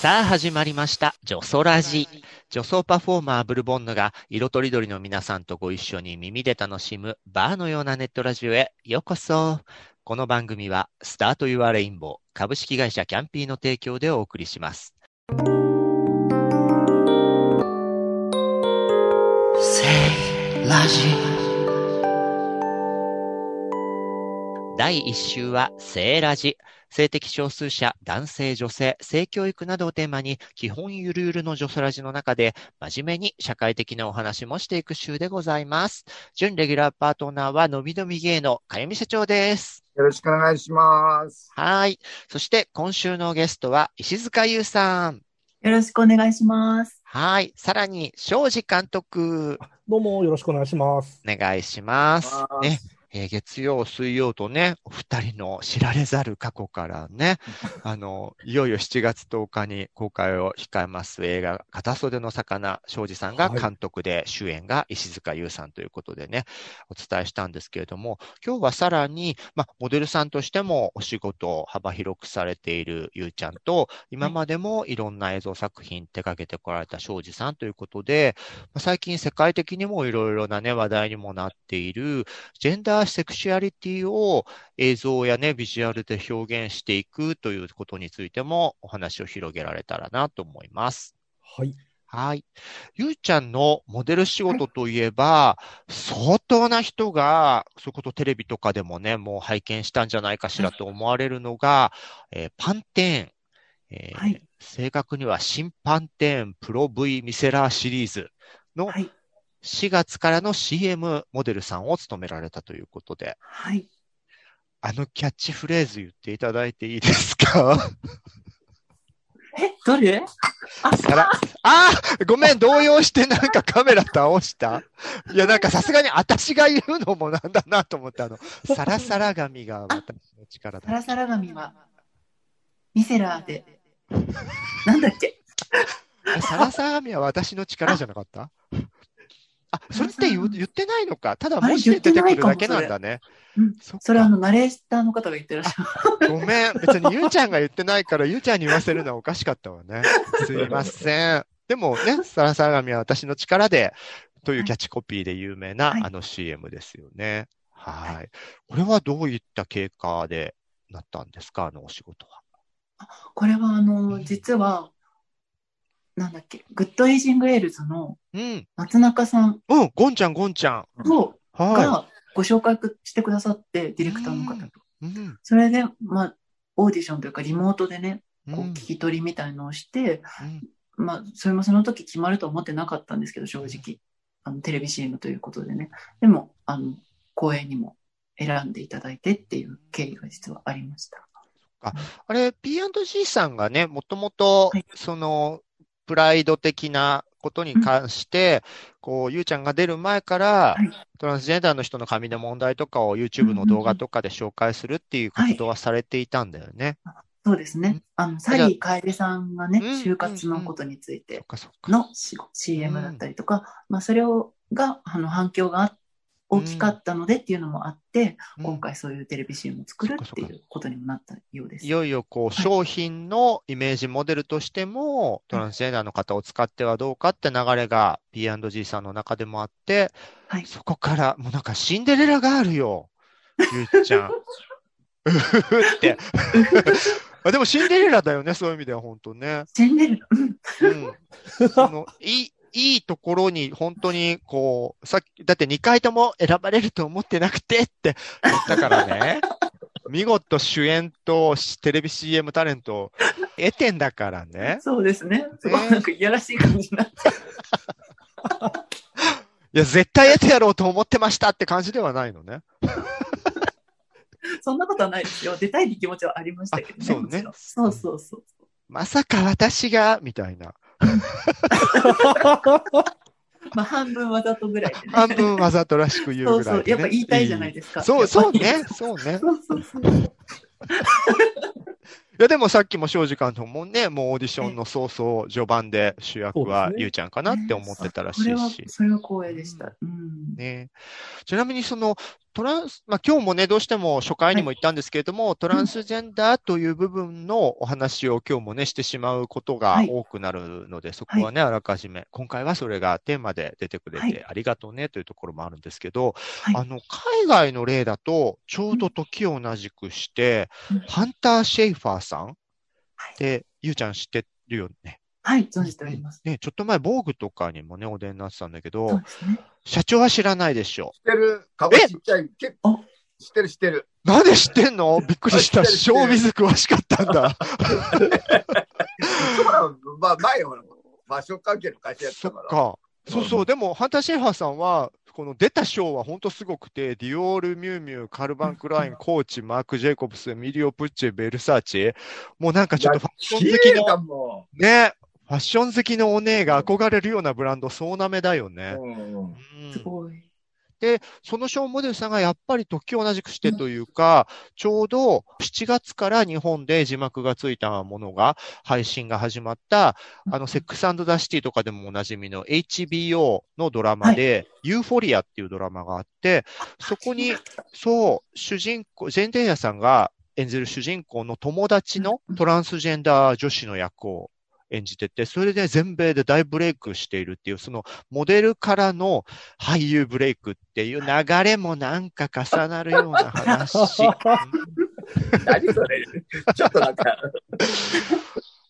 さあ始まりました。女装ラジ。女装パフォーマーブルボンヌが色とりどりの皆さんとご一緒に耳で楽しむバーのようなネットラジオへようこそ。この番組はスタートユアレインボー株式会社キャンピーの提供でお送りします。ラジ第1週は性ラジ。性的少数者、男性、女性、性教育などをテーマに、基本ゆるゆるの女装ラジの中で、真面目に社会的なお話もしていく週でございます。準レギュラーパートナーは、のびのび芸のかゆみ社長です。よろしくお願いします。はい。そして、今週のゲストは、石塚優さん。よろしくお願いします。はい。さらに、庄司監督、どうもよろしくお願いします。お願いします。ますね。えー月曜、水曜とね、お二人の知られざる過去からね、あの、いよいよ7月10日に公開を控えます映画、片袖の魚、庄司さんがはい。監督で、主演が石塚優さんということでね、お伝えしたんですけれども、今日はさらに、まあ、モデルさんとしてもお仕事を幅広くされているゆうちゃんと、今までもいろんな映像作品手掛けてこられた庄司さんということで、まあ最近世界的にもいろいろなね、話題にもなっている、ジェンダーセクシュアリティを映像やね、ビジュアルで表現していくということについてもお話を広げられたらなと思います。はい。はい。ゆうちゃんのモデル仕事といえば、相当な人が、そういうことテレビとかでもね、もう拝見したんじゃないかしらと思われるのが、えーパンテーン、えーはい正確には新パンテーンプロ V ミセラーシリーズのはい。4月からの CM モデルさんを務められたということで、はい。あのキャッチフレーズ言っていただいていいですか？え、どれ？あ、あーごめん、動揺してなんかカメラ倒した？いや、なんかさすがに私が言うのもなんだなと思って、あの、サラサラ髪が私の力だ。サラサラ髪は、ミセラーで、なんだっけ？えサラサラ髪は私の力じゃなかった？あ、それって言う言ってないのか。ただ文字で出てくるだけなんだね。うん。それはあの、ナレーターの方が言ってらっしゃる。ごめん。別にゆうちゃんが言ってないから、ゆうちゃんに言わせるのはおかしかったわね。すいません。でもね、サラサラ髪は私の力で、というキャッチコピーで有名な、はいあの CM ですよね。はい。これはどういった経過でなったんですか？あのお仕事は。これはあうんの、実は、なんだっけ、グッドエイジングエールズのうん。松中さんうん、ゴンちゃん、ゴンちゃん。をはがご紹介してくださって、ディレクターの方と。い。うん。それで、まあ、オーディションというかリモートでね、こううん聞き取りみたいのをして、うんまあ、それもその時決まるとは思ってなかったんですけど、正直。あの、テレビ CM ということでね。でも、あの、公演にも選んでいただいてっていう経緯が実はありました。あれ、P&G さんがね、もともとはい、その、プライド的なことに関して、こう、ゆうちゃんが出る前からはい、トランスジェンダーの人の髪の問題とかを YouTube の動画とかで紹介するっていう活動はされていたんだよね。そうですうんね。あの、サリー楓さんがねうん、就活のことについて。の CM だったりとか、まあ、それを、が、あの、反響が大きかったのでっていうのもあって、うん今回そういうテレビ CM を作るっていうことにもなったようです。いよいよこう、商品のイメージモデルとしても、トランスジェンダーの方を使ってはどうかって流れが P&G さんの中でもあって、はいそこから、もうなんかシンデレラガールよ、ゆっちゃん。うふふって。あでもシンデレラだよね、そういう意味では本当ね。シンデレラ、うんうん。その、いい、いいところに本当にこう、さっき、だって2回とも選ばれると思ってなくてって言ったからね。見事主演とテレビ CM タレントを得てんだからね。そうですね。すごいなんかいやらしい感じになっちゃう。いや、絶対得てやろうと思ってましたって感じではないのね。そんなことはないですよ。出たいって気持ちはありましたけどね。あそうねそうそうそう。まさか私が、みたいな。まあ、半分わざとぐらいでね。半分わざとらしく言うそうそう。ぐらいで、ね。やっぱ言いたいじゃないですか。そう、そうそうね。そうそうそう。いや、でもさっきも庄司監督もね、もうオーディションの早々、序盤で主役はゆうちゃんかなって思ってたらしいし。、それは光栄でした。うん。ね。ちなみにそのトランス、まあ、今日もね、どうしても初回にも言ったんですけれども、トランスジェンダーという部分のお話を今日もね、してしまうことがはい。多くなるので、そこはね、あらかじめ、今回はそれがテーマで出てくれはい。てありがとうねというところもあるんですけど、はい。あの、海外の例だと、ちょうど時を同じくして、うん。ハンター・シェイファーさんはい。で、ゆうちゃん知ってるよね？はい、存じております。ね、ちょっと前、防具とかにもね、お出になってたんだけどそう、ですね。社長は知らないでしょ。知ってる顔ちっちゃい。結あ構知ってる知ってる。なんで知ってんの？びっくりした。知ってる知ってるショービズ詳しかったんだ。そうだ、まあ、前はファッション関係の会社やってそったから。か。そうそう。でも、ハンター・シェーファーさんは、この出たショーは本当すごくて、ディオール、ミュウミュウ、カルバン・クライン、コーチ、マーク・ジェイコブス、ミリオ・プッチェ、ベルサーチ。もうなんかちょっとファッション好き綺麗だの、もね、ファッション好きのお姉が憧れるようなブランド、そうなめだよん。ね。うんうんすごい。そのショーモデルさんがやっぱり時を同じくしてというか、ちょうど7月から日本で字幕がついたものが配信が始まった、あの、セックスザ・シティとかでもおなじみの HBO のドラマで、ユーフォリアっていうドラマがあって、そこに、そう、主人公、ジェンデイヤさんが演じる主人公の友達のトランスジェンダー女子の役を演じてて、それで全米で大ブレイクしているっていう、そのモデルからの俳優ブレイクっていう流れもなんか重なるような話。何それ？ちょっとなんか、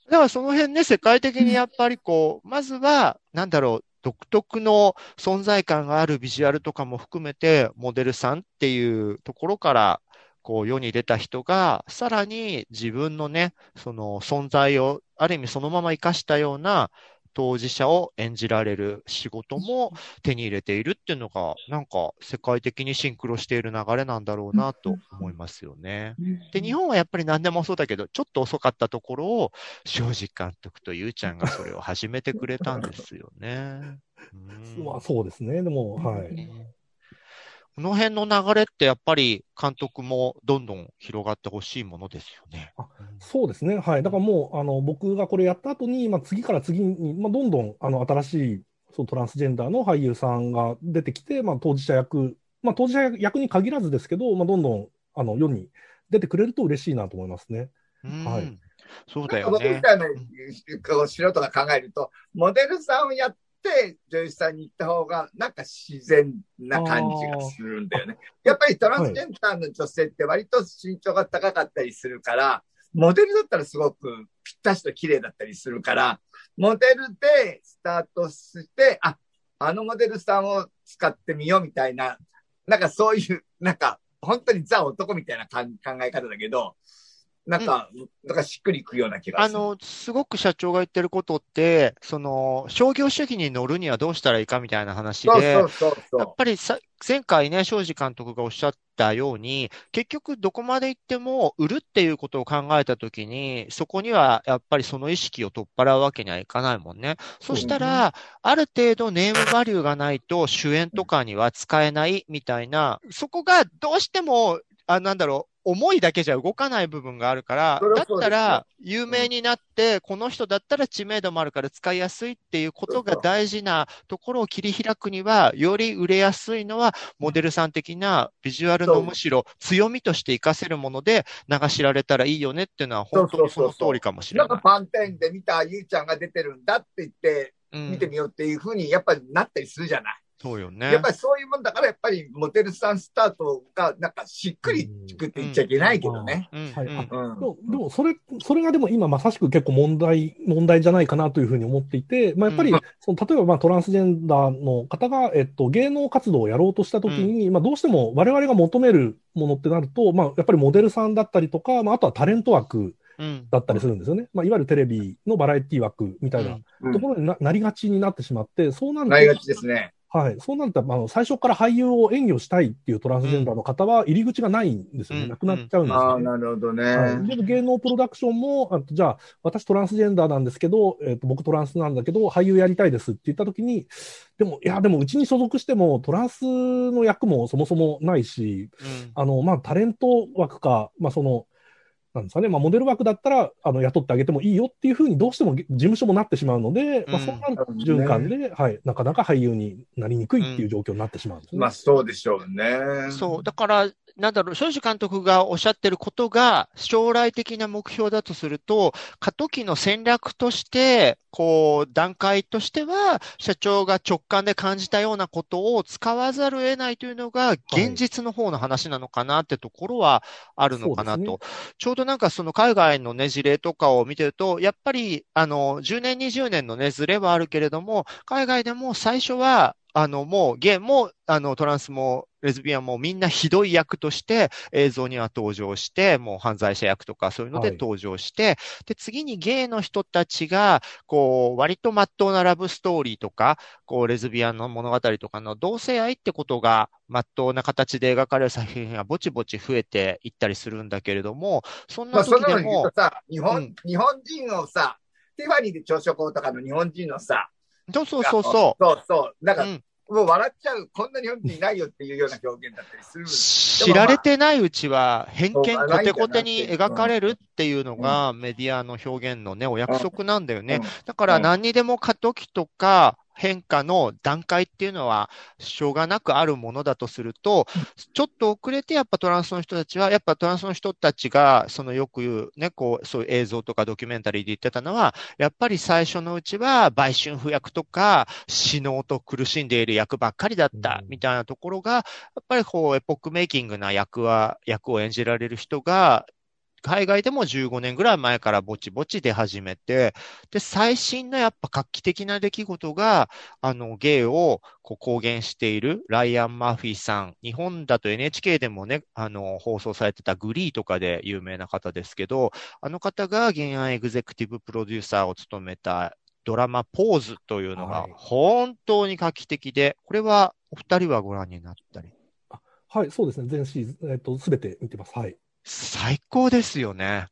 だからその辺ね、世界的にやっぱりこう、まずは、なんだろう、独特の存在感があるビジュアルとかも含めて、モデルさんっていうところから、こう世に出た人が、さらに自分のね、その存在を、ある意味そのまま活かしたような当事者を演じられる仕事も手に入れているっていうのが、なんか世界的にシンクロしている流れなんだろうなと思いますよね。で、日本はやっぱり何でもそうだけど、ちょっと遅かったところを、庄司監督とゆうちゃんがそれを始めてくれたんですよね。うん まあそうですね。でも、はい。ねこの辺の流れってやっぱり監督もどんどん広がってほしいものですよね。そうですね。はい。だからもう、あの、僕がこれやった後に、まあ次から次に、まあどんどん、あの、新しい、そう、トランスジェンダーの俳優さんが出てきて、まあ当事者役、まあ当事者役に限らずですけど、まあどんどん、あの、世に出てくれると嬉しいなと思いますね。うんはいそうだよね。僕みたいなこう素人が考えると、モデルさんをやって女優さんに行った方が、なんか自然な感じがするんだよね。やっぱりトランスジェンダーの女性って割と身長が高かったりするから、モデルだったらすごくぴったしと綺麗だったりするから、モデルでスタートして、あ、あのモデルさんを使ってみようみたいな、なんかそういう、なんか本当にザ男みたいな考え方だけど、なんか、なんかしっくりいくような気がする。あの、すごく社長が言ってることって、その、商業主義に乗るにはどうしたらいいかみたいな話で、そうそうそうやっそぱりさ、前回ね、庄司監督がおっしゃったように、結局どこまで行っても売るっていうことを考えたときに、そこにはやっぱりその意識を取っ払うわけにはいかないもんね。そしたら、ある程度ネームバリューがないと主演とかには使えないみたいな、そこがどうしても、あ、なんだろう、思いだけじゃ動かない部分があるからだったら、有名になって、この人だったら知名度もあるから使いやすいっていうことが大事なところを切り開くには、より売れやすいのは、モデルさん的なビジュアルのむしろ強みとして活かせるもので流しられたらいいよねっていうのは、本当にその通りかもしう。れない。なんかパンテンで見たゆうちゃんが出てるんだって言って、うん見てみようっていうふうにやっぱりなったりするじゃない。そうよね。やっぱりそういうもんだから、やっぱりモデルさんスタートがなんかしっくりくって言っちゃいけないけどね。うんはいうんうんでも、でもそれ、それがでも今まさしく結構問題、問題じゃないかなというふうに思っていて、まあ、やっぱり、うんその例えばまあトランスジェンダーの方が、えっと、芸能活動をやろうとしたときに、まあ、どうしても我々が求めるものってなると、まあ、やっぱりモデルさんだったりとか、まあ、あとはタレント枠うんだったりするんですよね。まあ、いわゆるテレビのバラエティ枠みたいなうんところにななりがちになってしまって、そうなると、ないがちですね。はい。そうなると、あの、最初から俳優を演技をしたいっていうトランスジェンダーの方は入り口がないんですよね。うんなくなっちゃうんですああ、よね。なるほどね。はい、で芸能プロダクションも、あじゃあ、私トランスジェンダーなんですけど、えっ、と、僕トランスなんだけど、俳優やりたいですって言ったときに、でも、いや、でもうちに所属しても、トランスの役もそもそもないし、うんあの、まあ、タレント枠か、まあ、その、なんですかね、まあ、モデル枠だったら、あの、雇ってあげてもいいよっていうふうにどうしても事務所もなってしまうので、まあ、うんそんな循環で、はい、なかなか俳優になりにくいっていう状況になってしまうんですね。まあ、そうでしょうね。そう。だから、なんだろう、庄司監督がおっしゃってることが将来的な目標だとすると、過渡期の戦略として、こう、段階としては、社長が直感で感じたようなことを使わざるを得ないというのが、現実の方の話なのかなってところはあるのかなそうと。ちょうどなんかその海外のね、事例とかを見てると、やっぱり、あの、10年、20年のね、ズレはあるけれども、海外でも最初は、あの、もうゲイも、あの、トランスも、レズビアンもみんなひどい役として映像には登場して、もう犯罪者役とかそういうのではい。登場して、で、次にゲイの人たちが、こう、割と真っ当なラブストーリーとか、こう、レズビアンの物語とかの同性愛ってことが、真っ当な形で描かれる作品がぼちぼち増えていったりするんだけれども、そんまあ、な時でそんなの言うもと、さ、日本、うん。日本人をさ、ティファニーで朝食をとかの日本人のさ、そうそうそうそそうそう。なんう。か、うんもう笑っちゃう、こんな日本人いないよっていうような表現だったりする。知られてないうちは偏見コテコテに描かれるっていうのがメディアの表現のね、お約束なんだよね。だから何にでも過渡期とか変化の段階っていうのはしょうがなくあるものだとすると、ちょっと遅れてやっぱトランスの人たちは、やっぱトランスの人たちがそのよく言うね、こう、そういう映像とかドキュメンタリーで言ってたのは、やっぱり最初のうちは売春婦役とか死のうと苦しんでいる役ばっかりだったうん。みたいなところが、やっぱりこう、エポックメイキングな役は、役を演じられる人が、海外でも15年ぐらい前からぼちぼち出始めて、で、最新のやっぱ画期的な出来事が、あの、ゲイをこう公言しているライアン・マーフィーさん。日本だと NHK でもね、あの、放送されてたグリーとかで有名な方ですけど、あの方が原案エグゼクティブプロデューサーを務めたドラマポーズというのがはい本当に画期的で、これはお二人はご覧になったり？はい、そうですね。全シーズン、えっ、と、すべて見てます。はい。最高ですよね。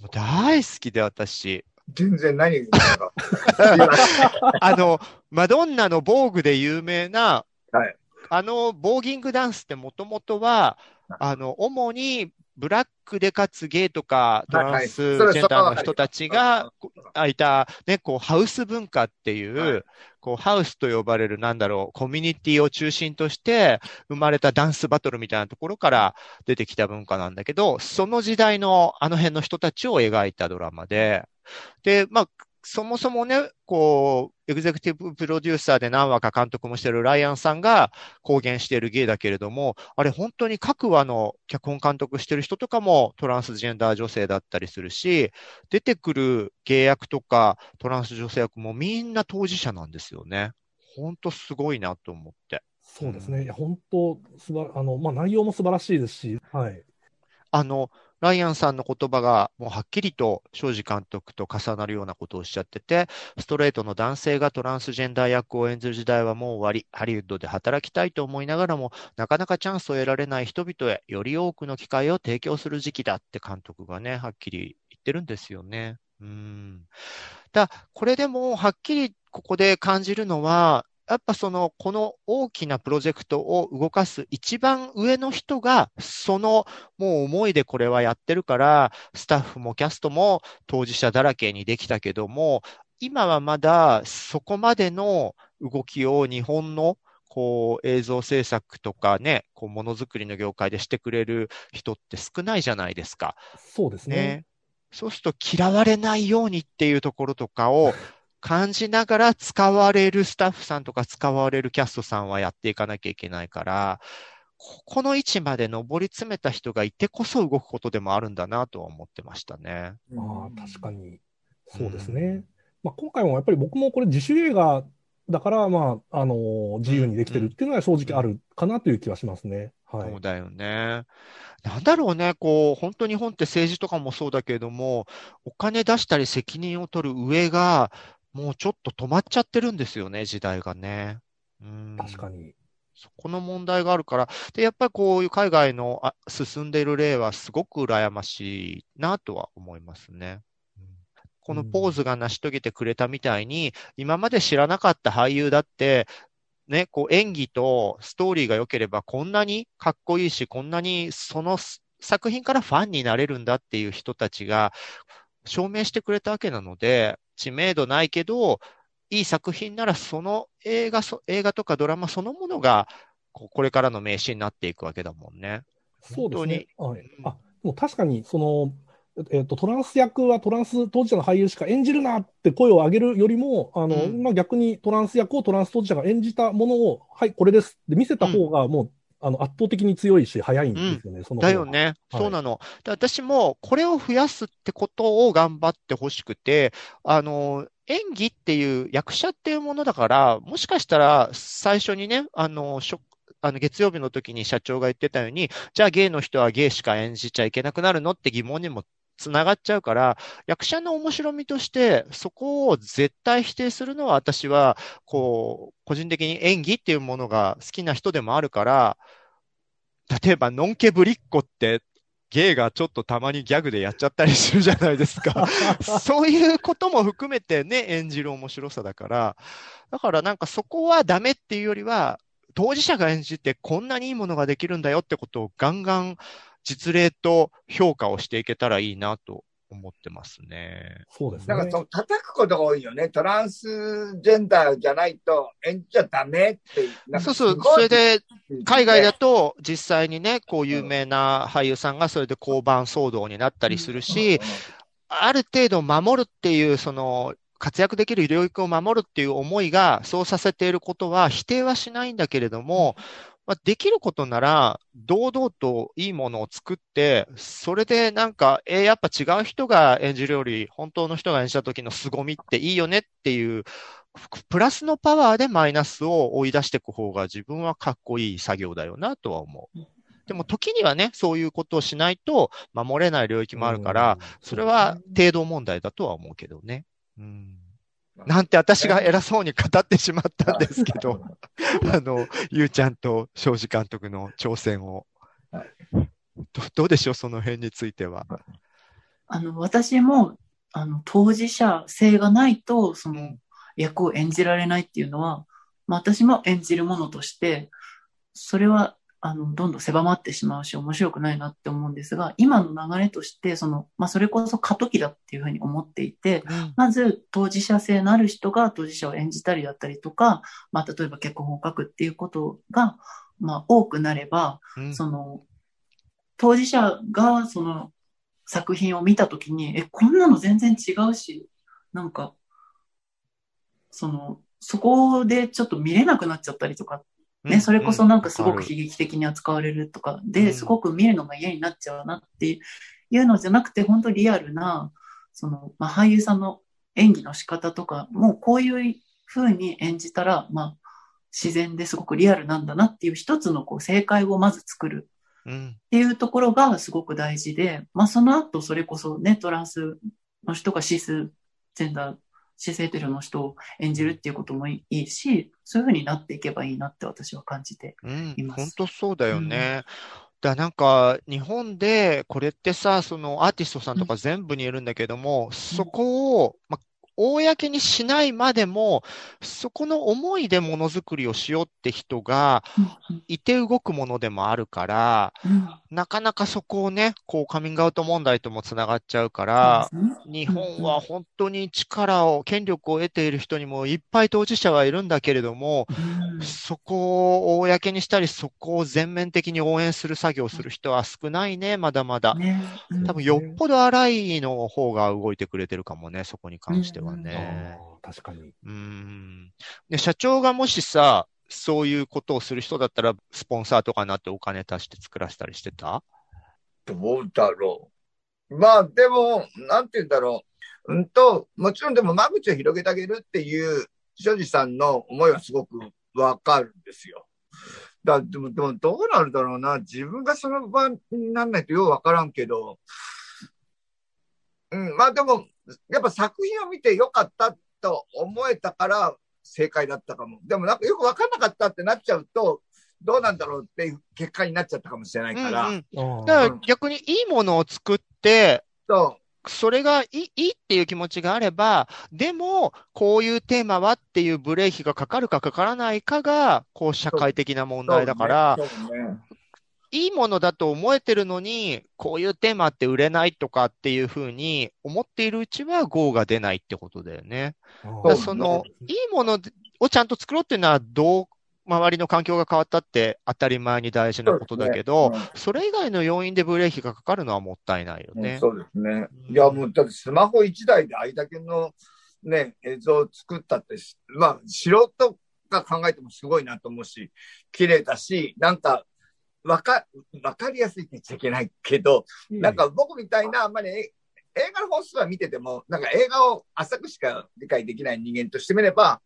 もう大好きで私。全然何言ってるのか。あの、マドンナの防具で有名な、はい。あの、ボーギングダンスってもともとは、あの、主にブラックでかつゲイとかトランスジェンダーの人たちが、あいた、ね、こう、ハウス文化っていう、はいこう、ハウスと呼ばれる、なんだろう、コミュニティを中心として生まれたダンスバトルみたいなところから出てきた文化なんだけど、その時代のあの辺の人たちを描いたドラマで、で、まあ、そもそもね、こう、エグゼクティブプロデューサーで何話か監督もしてるライアンさんが公言しているゲイだけれども、あれ本当に各話の脚本監督してる人とかもトランスジェンダー女性だったりするし、出てくるゲイ役とかトランス女性役もみんな当事者なんですよね。本当すごいなと思って。そうですね。いや、本当すば、あの、まあ、内容も素晴らしいですし、はい。あの、ライアンさんの言葉がもうはっきりと庄司監督と重なるようなことをおっしゃってて、ストレートの男性がトランスジェンダー役を演ずる時代はもう終わり、ハリウッドで働きたいと思いながらも、なかなかチャンスを得られない人々へより多くの機会を提供する時期だって監督がね、はっきり言ってるんですよね。うん。だこれでもはっきりここで感じるのは、やっぱその、この大きなプロジェクトを動かす一番上の人が、そのもう思いでこれはやってるから、スタッフもキャストも当事者だらけにできたけども、今はまだそこまでの動きを日本のこう映像制作とかね、こうものづくりの業界でしてくれる人って少ないじゃないですか。そうですね。ね。そうすると嫌われないようにっていうところとかを感じながら使われるスタッフさんとか使われるキャストさんはやっていかなきゃいけないから、ここの位置まで上り詰めた人がいてこそ動くことでもあるんだなとは思ってましたね。ああ、確かに。そうですね。まあ、今回もやっぱり僕もこれ自主映画だから、まあ、あのー自由にできてるっていうのは正直あるかなという気はしますね。はいそう。だよね。なんだろうね、こう、本当日本って政治とかもそうだけれども、お金出したり責任を取る上が、もうちょっと止まっちゃってるんですよね、時代がね。ううん確かに。そこの問題があるから、で、やっぱりこういう海外のあ進んでいる例はすごく羨ましいなとは思いますね。うんこのポーズが成し遂げてくれたみたいに、今まで知らなかった俳優だって、ね、こう演技とストーリーが良ければこんなにかっこいいし、こんなにそのす作品からファンになれるんだっていう人たちが証明してくれたわけなので、知名度ないけど、いい作品ならその映画そ、映画とかドラマそのものが、これからの名刺になっていくわけだもんね。そうですね。はいうんあ、でも確かに、その、えっと、トランス役はトランス当事者の俳優しか演じるなって声を上げるよりも、あの、うんまあ、逆にトランス役をトランス当事者が演じたものを、はい、これですって見せた方がもう、あの、圧倒的に強いし、早いんですよね、その方がだよ。ね。はいそうなの。で私もこれを増やすってことを頑張ってほしくて、あの、演技っていう役者っていうものだから、もしかしたら最初にね、あの、しょあの月曜日の時に社長が言ってたように、じゃあゲイの人はゲイしか演じちゃいけなくなるのって疑問にもつながっちゃうから、役者の面白みとして、そこを絶対否定するのは私は、こう、個人的に演技っていうものが好きな人でもあるから、例えば、のんけぶりっ子って、ゲイがちょっとたまにギャグでやっちゃったりするじゃないですか。そういうことも含めてね、演じる面白さだから、だからなんかそこはダメっていうよりは、当事者が演じてこんなにいいものができるんだよってことをガンガン実例と評価をしていけたらいいなと思ってますね。そうですねなんか。その叩くことが多いよね。トランスジェンダーじゃないと演じちゃダメって。そうそうそれで、海外だと、と実際にね、こう有名な俳優さんがそれで交番騒動になったりするし、ある程度守るっていう、その、活躍できる領域を守るっていう思いがそうさせていることは否定はしないんだけれども、まあ、できることなら、堂々といいものを作って、それでなんか、えーやっぱ違う人が演じるより、本当の人が演じた時の凄みっていいよねっていう、プラスのパワーでマイナスを追い出していく方が自分はかっこいい作業だよなとは思う。でも時にはね、そういうことをしないと守れない領域もあるから、うんそれは程度問題だとは思うけどね。うん。なんて私が偉そうに語ってしまったんですけど、あの、ゆうちゃんと庄司監督の挑戦を。どどうでしょう、その辺については。あの、私も、あの、当事者性がないと、その、役を演じられないっていうのは、まあ、私も演じるものとして、それは、あの、どんどん狭まってしまうし、面白くないなって思うんですが、今の流れとして、その、まあ、それこそ過渡期だっていうふうに思っていて、まず当事者性のある人が当事者を演じたりだったりとか、まあ、例えば脚本を書くっていうことが、まあ、多くなれば、うん。その、当事者がその作品を見たときに、え、こんなの全然違うし、なんか、その、そこでちょっと見れなくなっちゃったりとか、ね、それこそなんかすごく悲劇的に扱われるとかうん。で、すごく見るのが嫌になっちゃうなっていうのじゃなくて、本当リアルな、その、まあ、俳優さんの演技の仕方とか、もうこういう風に演じたら、まあ、自然ですごくリアルなんだなっていう一つのこう正解をまず作るうん。っていうところがすごく大事で、まあその後それこそね、トランスの人がシスジェンダー、シスヘテロの人を演じるっていうこともいいし、そういう風になっていけばいいなって私は感じて。うんい、ます本当そうだよね。だなんか、日本で、これってさ、そのアーティストさんとか全部にいるんだけども、そこを、ま、公にしないまでも、そこの思いでものづくりをしようって人がうんいて動くものでもあるから、うん。なかなかそこをね、こうカミングアウト問題ともつながっちゃうから、日本は本当に力を、権力を得ている人にもいっぱい当事者はいるんだけれども、うん。そこを公にしたり、そこを全面的に応援する作業をする人は少ないね、まだまだ。ね。うん。多分よっぽど荒いの方が動いてくれてるかもね、そこに関してはうんね。確かに。うん。で、社長がもしさ、そういうことをする人だったら、スポンサーとかになってお金足して作らせたりしてた？どうだろう。まあ、でも、なんて言うんだろう。うんと、もちろんでも間口を広げてあげるっていう、庄司さんの思いはすごくわかるんですよ。だでも、でもどうなるだろうな。自分がその場になんないとようわからんけど、うん、まあでも、やっぱ作品を見てよかったと思えたから、正解だったかも。でもなんかよくわかんなかったってなっちゃうと、どうなんだろうっていう結果になっちゃったかもしれないから。うんうんだから逆にいいものを作って、そそれがいいいいっていう気持ちがあれば、でも、こういうテーマはっていうブレーキがかかるかかからないかが、こう、社会的な問う。題だから、いいものだと思えてるのに、こういうテーマって売れないとかっていうふうに思っているうちは GO が出ないってことだよね。その、いいものをちゃんと作ろうっていうのは、どう、周りの環境が変わったって当たり前に大事なことだけど、そうですねそれ以外の要因でブレーキがかかるのはもったいないようんね。そうですね。いや、もう、だってスマホ1台であれだけのね、映像を作ったって、まあ、素人が考えてもすごいなと思うし、綺麗だし、なんか、わか、わかりやすいって言っちゃいけないけど、なんか僕みたいな、あんまりえ映画の本数は見てても、なんか映画を浅くしか理解できない人間としてみれば、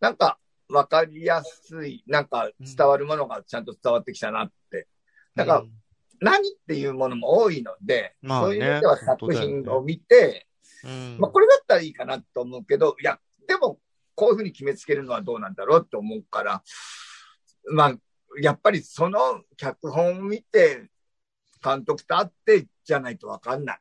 なんかわかりやすい、なんか伝わるものがちゃんと伝わってきたなって。だからうん。何っていうものも多いので、まあねそういう意味では作品を見て、うんまあこれだったらいいかなと思うけど、いや、でもこういうふうに決めつけるのはどうなんだろうって思うから、まあ、やっぱりその脚本を見て、監督と会ってじゃないとわかんない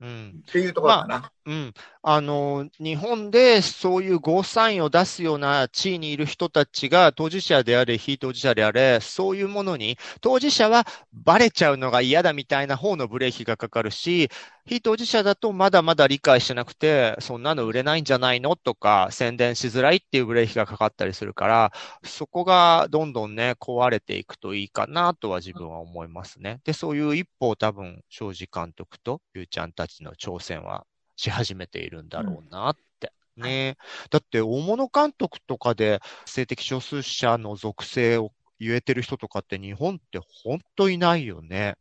うん。っていうところかな。うん。あの、日本でそういうゴーサインを出すような地位にいる人たちが当事者であれ、非当事者であれ、そういうものに、当事者はバレちゃうのが嫌だみたいな方のブレーキがかかるし、非当事者だとまだまだ理解してなくて、そんなの売れないんじゃないの？とか、宣伝しづらいっていうブレーキがかかったりするから、そこがどんどんね、壊れていくといいかなとは自分は思いますね。で、そういう一歩を多分、庄司監督とゆうちゃんたちの挑戦はし始めているんだろうなって。ね。だって、大物監督とかで性的少数者の属性を言えてる人とかって日本って本当いないよね。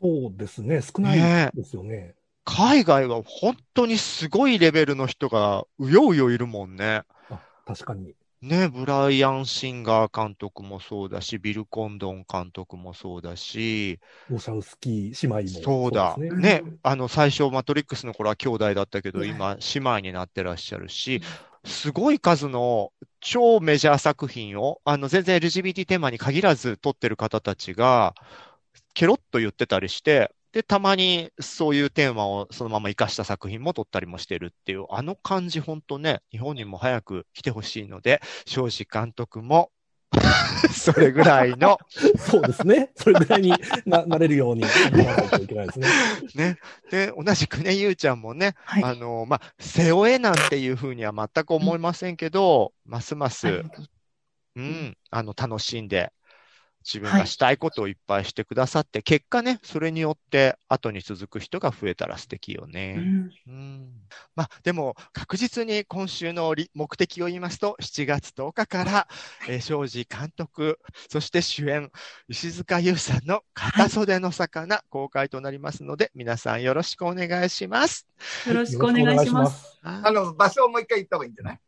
そうですね、少ないですよね。海外は本当にすごいレベルの人がうようよいるもんね。あ確かに。ね、ブライアン・シンガー監督もそうだし、ビル・コンドン監督もそうだし、ウォシャウスキー姉妹もそうだ。ね。ね、あの、最初、マトリックスの頃は兄弟だったけど、はい今、姉妹になってらっしゃるし、すごい数の超メジャー作品を、あの、全然 LGBT テーマに限らず撮ってる方たちが、ケロッと言ってたりして、で、たまにそういうテーマをそのまま活かした作品も撮ったりもしてるっていう、あの感じ、ほんとね、日本にも早く来てほしいので、庄司監督も、それぐらいの、そうですね。それぐらいにな なれるようにならないといけないですね。ね。で、同じくね、ゆうちゃんもね、はい。あの、まあ、背負えなんていうふうには全く思いませんけど、ますます、ありがとううん、あの、楽しんで、自分はいがしたいことをいっぱいしてくださって、結果ね、それによって後に続く人が増えたら素敵よね。うんうんまあ、でも、確実に今週のり目的を言いますと、7月10日から、えー庄司監督、そして主演、石塚優さんの片袖の魚、公開となりますので、皆さんよろしくお願いします。よろしくお願いします。ああの、場所をもう一回言った方がいいんじゃない？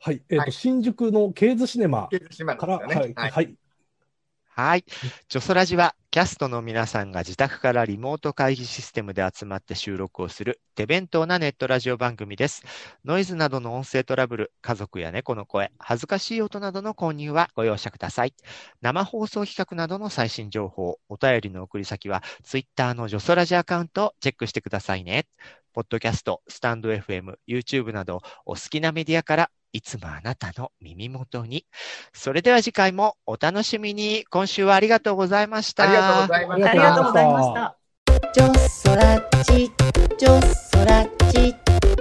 はい。えっ、と、はい新宿のケーズシネマから、ね。はい。はい。はい。ジョソラジは、キャストの皆さんが自宅からリモート会議システムで集まって収録をする手弁当なネットラジオ番組です。ノイズなどの音声トラブル、家族や猫の声、恥ずかしい音などの購入はご容赦ください。生放送企画などの最新情報、お便りの送り先は、ツイッターのジョソラジアカウントをチェックしてくださいね。ポッドキャスト、スタンド FM、YouTube など、お好きなメディアから、いつもあなたの耳元に。それでは次回もお楽しみに。今週はありがとうございました。ありがとうございました。ありがとうございました。ジョソラチ、ジョソラチ、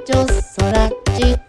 ジョソラチ。